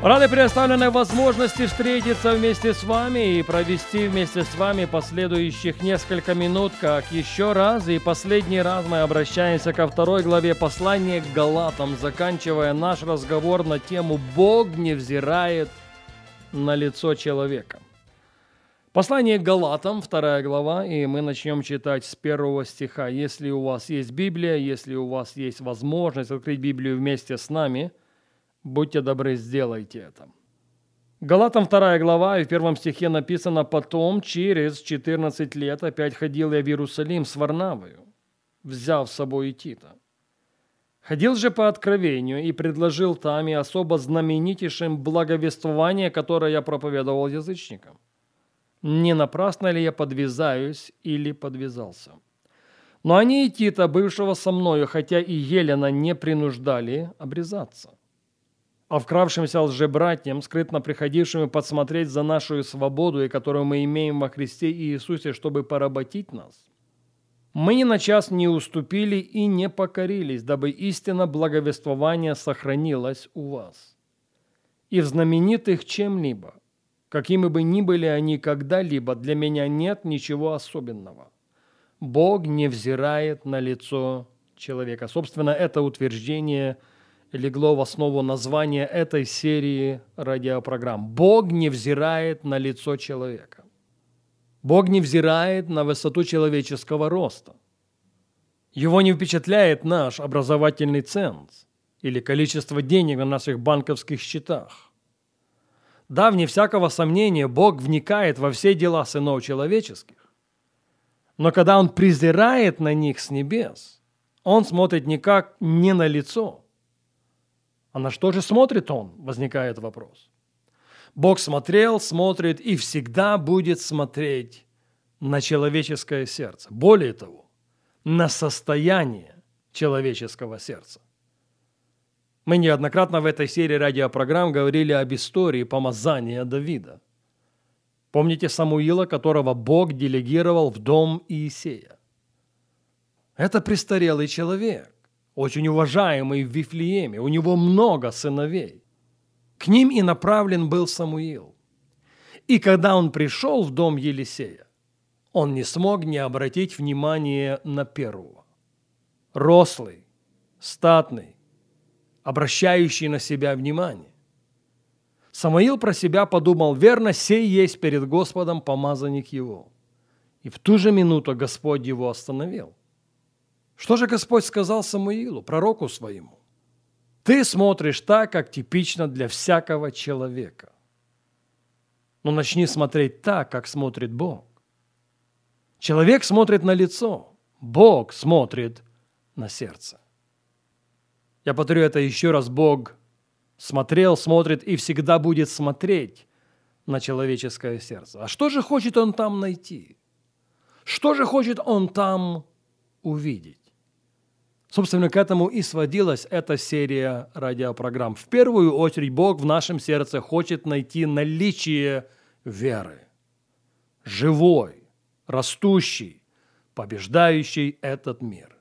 Рады предоставленной возможности встретиться вместе с вами и провести вместе с вами последующих несколько минут, как еще раз и последний раз мы обращаемся ко второй главе послания к Галатам, заканчивая наш разговор на тему «Бог не взирает на лицо человека». Послание к Галатам, вторая глава, и мы начнем читать с первого стиха. Если у вас есть Библия, если у вас есть возможность открыть Библию вместе с нами – Будьте добры, сделайте это. Галатам 2 глава, и в первом стихе написано «Потом, через 14 лет, опять ходил я в Иерусалим с Варнавою, взяв с собой и Тита. Ходил же по откровению и предложил там и особо знаменитейшим благовествование, которое я проповедовал язычникам. Не напрасно ли я подвязаюсь или подвязался?» Но они и Тита, бывшего со мною, хотя и Елена не принуждали обрезаться а вкравшимся лжебратьям, скрытно приходившим подсмотреть за нашу свободу, и которую мы имеем во Христе Иисусе, чтобы поработить нас. Мы ни на час не уступили и не покорились, дабы истина благовествования сохранилась у вас. И в знаменитых чем-либо, какими бы ни были они когда-либо, для меня нет ничего особенного. Бог не взирает на лицо человека. Собственно, это утверждение – легло в основу названия этой серии радиопрограмм. Бог не взирает на лицо человека. Бог не взирает на высоту человеческого роста. Его не впечатляет наш образовательный ценз или количество денег на наших банковских счетах. Да, вне всякого сомнения, Бог вникает во все дела сынов человеческих. Но когда Он презирает на них с небес, Он смотрит никак не на лицо – а на что же смотрит он? Возникает вопрос. Бог смотрел, смотрит и всегда будет смотреть на человеческое сердце. Более того, на состояние человеческого сердца. Мы неоднократно в этой серии радиопрограмм говорили об истории помазания Давида. Помните Самуила, которого Бог делегировал в дом Иисея? Это престарелый человек очень уважаемый в Вифлееме, у него много сыновей. К ним и направлен был Самуил. И когда он пришел в дом Елисея, он не смог не обратить внимание на первого. Рослый, статный, обращающий на себя внимание. Самуил про себя подумал, верно, сей есть перед Господом помазанник его. И в ту же минуту Господь его остановил. Что же Господь сказал Самуилу, пророку своему? Ты смотришь так, как типично для всякого человека. Но начни смотреть так, как смотрит Бог. Человек смотрит на лицо, Бог смотрит на сердце. Я повторю это еще раз. Бог смотрел, смотрит и всегда будет смотреть на человеческое сердце. А что же хочет Он там найти? Что же хочет Он там увидеть? Собственно, к этому и сводилась эта серия радиопрограмм. В первую очередь Бог в нашем сердце хочет найти наличие веры. Живой, растущий, побеждающий этот мир.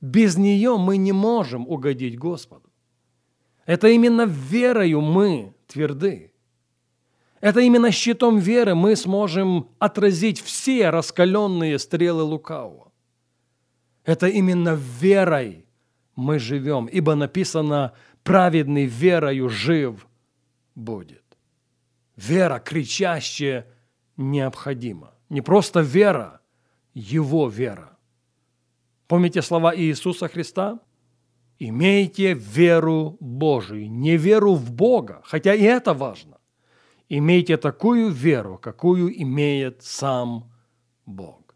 Без нее мы не можем угодить Господу. Это именно верою мы тверды. Это именно щитом веры мы сможем отразить все раскаленные стрелы лукавого. Это именно верой мы живем, ибо написано «праведный верою жив будет». Вера кричащая необходима. Не просто вера, Его вера. Помните слова Иисуса Христа? Имейте веру Божию, не веру в Бога, хотя и это важно. Имейте такую веру, какую имеет сам Бог.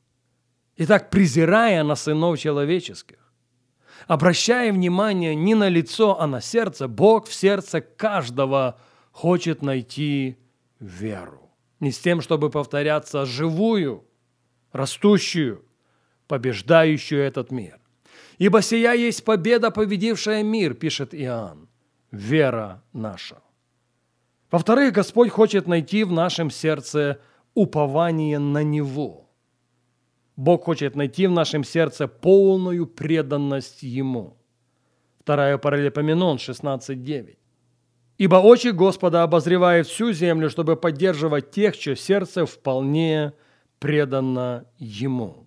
Итак, презирая на сынов человеческих, Обращая внимание не на лицо, а на сердце, Бог в сердце каждого хочет найти веру. Не с тем, чтобы повторяться живую, растущую, побеждающую этот мир. «Ибо сия есть победа, победившая мир», пишет Иоанн, «вера наша». Во-вторых, Господь хочет найти в нашем сердце упование на Него. Бог хочет найти в нашем сердце полную преданность Ему. Вторая параллелепоменон 16.9. «Ибо очи Господа обозревают всю землю, чтобы поддерживать тех, чье сердце вполне предано Ему».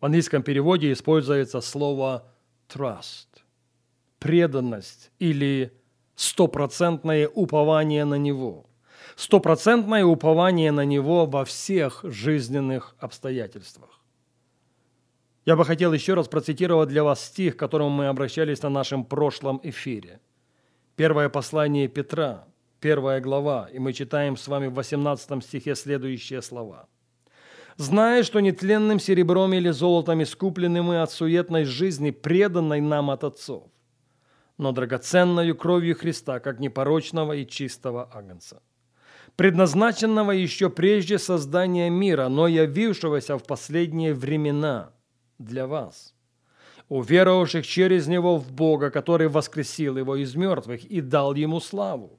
В английском переводе используется слово trust – преданность или стопроцентное упование на Него. Стопроцентное упование на Него во всех жизненных обстоятельствах. Я бы хотел еще раз процитировать для вас стих, к которому мы обращались на нашем прошлом эфире. Первое послание Петра, первая глава, и мы читаем с вами в 18 стихе следующие слова – зная, что нетленным серебром или золотом искуплены мы от суетной жизни, преданной нам от отцов, но драгоценною кровью Христа, как непорочного и чистого агнца, предназначенного еще прежде создания мира, но явившегося в последние времена для вас, уверовавших через Него в Бога, который воскресил Его из мертвых и дал Ему славу,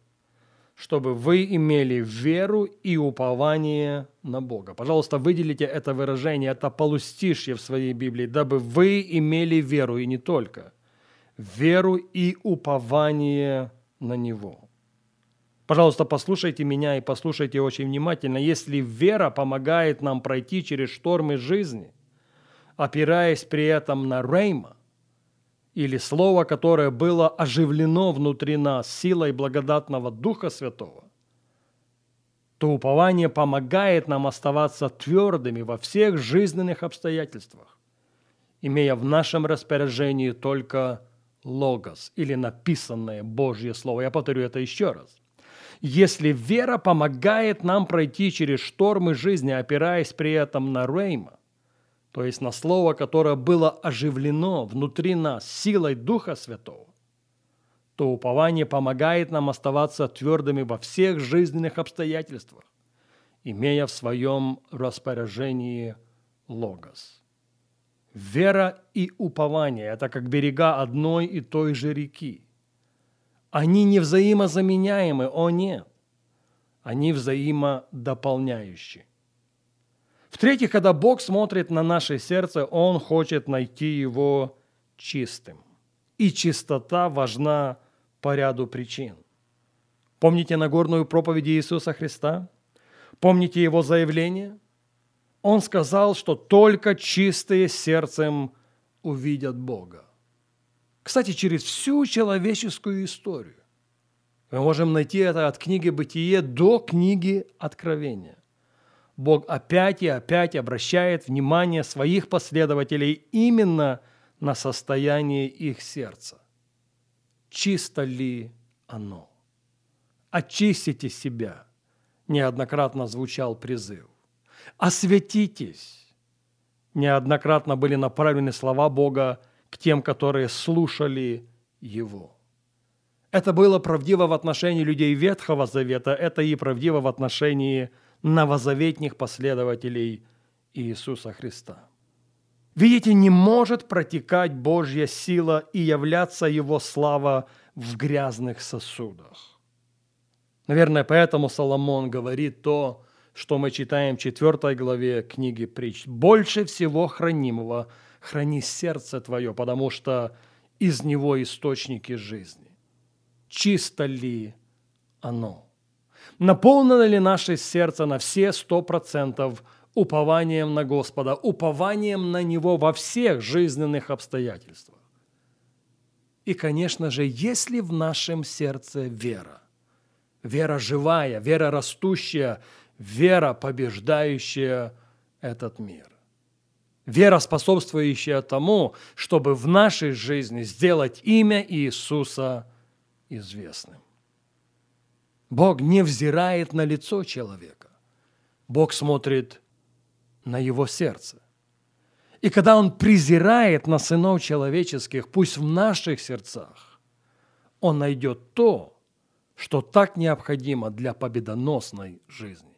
чтобы вы имели веру и упование на Бога. Пожалуйста, выделите это выражение, это полустишье в своей Библии, дабы вы имели веру и не только. Веру и упование на Него. Пожалуйста, послушайте меня и послушайте очень внимательно. Если вера помогает нам пройти через штормы жизни, опираясь при этом на Рейма – или слово, которое было оживлено внутри нас силой благодатного Духа Святого, то упование помогает нам оставаться твердыми во всех жизненных обстоятельствах, имея в нашем распоряжении только логос или написанное Божье Слово. Я повторю это еще раз. Если вера помогает нам пройти через штормы жизни, опираясь при этом на Рейма, то есть на Слово, которое было оживлено внутри нас силой Духа Святого, то упование помогает нам оставаться твердыми во всех жизненных обстоятельствах, имея в своем распоряжении Логос. Вера и упование – это как берега одной и той же реки. Они не взаимозаменяемы, о нет, они взаимодополняющие. В-третьих, когда Бог смотрит на наше сердце, Он хочет найти его чистым. И чистота важна по ряду причин. Помните Нагорную проповедь Иисуса Христа? Помните Его заявление? Он сказал, что только чистые сердцем увидят Бога. Кстати, через всю человеческую историю. Мы можем найти это от книги «Бытие» до книги «Откровения». Бог опять и опять обращает внимание своих последователей именно на состояние их сердца. Чисто ли оно? Очистите себя, неоднократно звучал призыв. Осветитесь. Неоднократно были направлены слова Бога к тем, которые слушали Его. Это было правдиво в отношении людей Ветхого Завета, это и правдиво в отношении новозаветних последователей Иисуса Христа. Видите, не может протекать Божья сила и являться Его слава в грязных сосудах. Наверное, поэтому Соломон говорит то, что мы читаем в 4 главе книги притч. «Больше всего хранимого храни сердце твое, потому что из него источники жизни. Чисто ли оно?» Наполнено ли наше сердце на все сто процентов упованием на Господа, упованием на Него во всех жизненных обстоятельствах? И, конечно же, есть ли в нашем сердце вера? Вера живая, вера растущая, вера, побеждающая этот мир. Вера, способствующая тому, чтобы в нашей жизни сделать имя Иисуса известным. Бог не взирает на лицо человека. Бог смотрит на его сердце. И когда Он презирает на сынов человеческих, пусть в наших сердцах, Он найдет то, что так необходимо для победоносной жизни.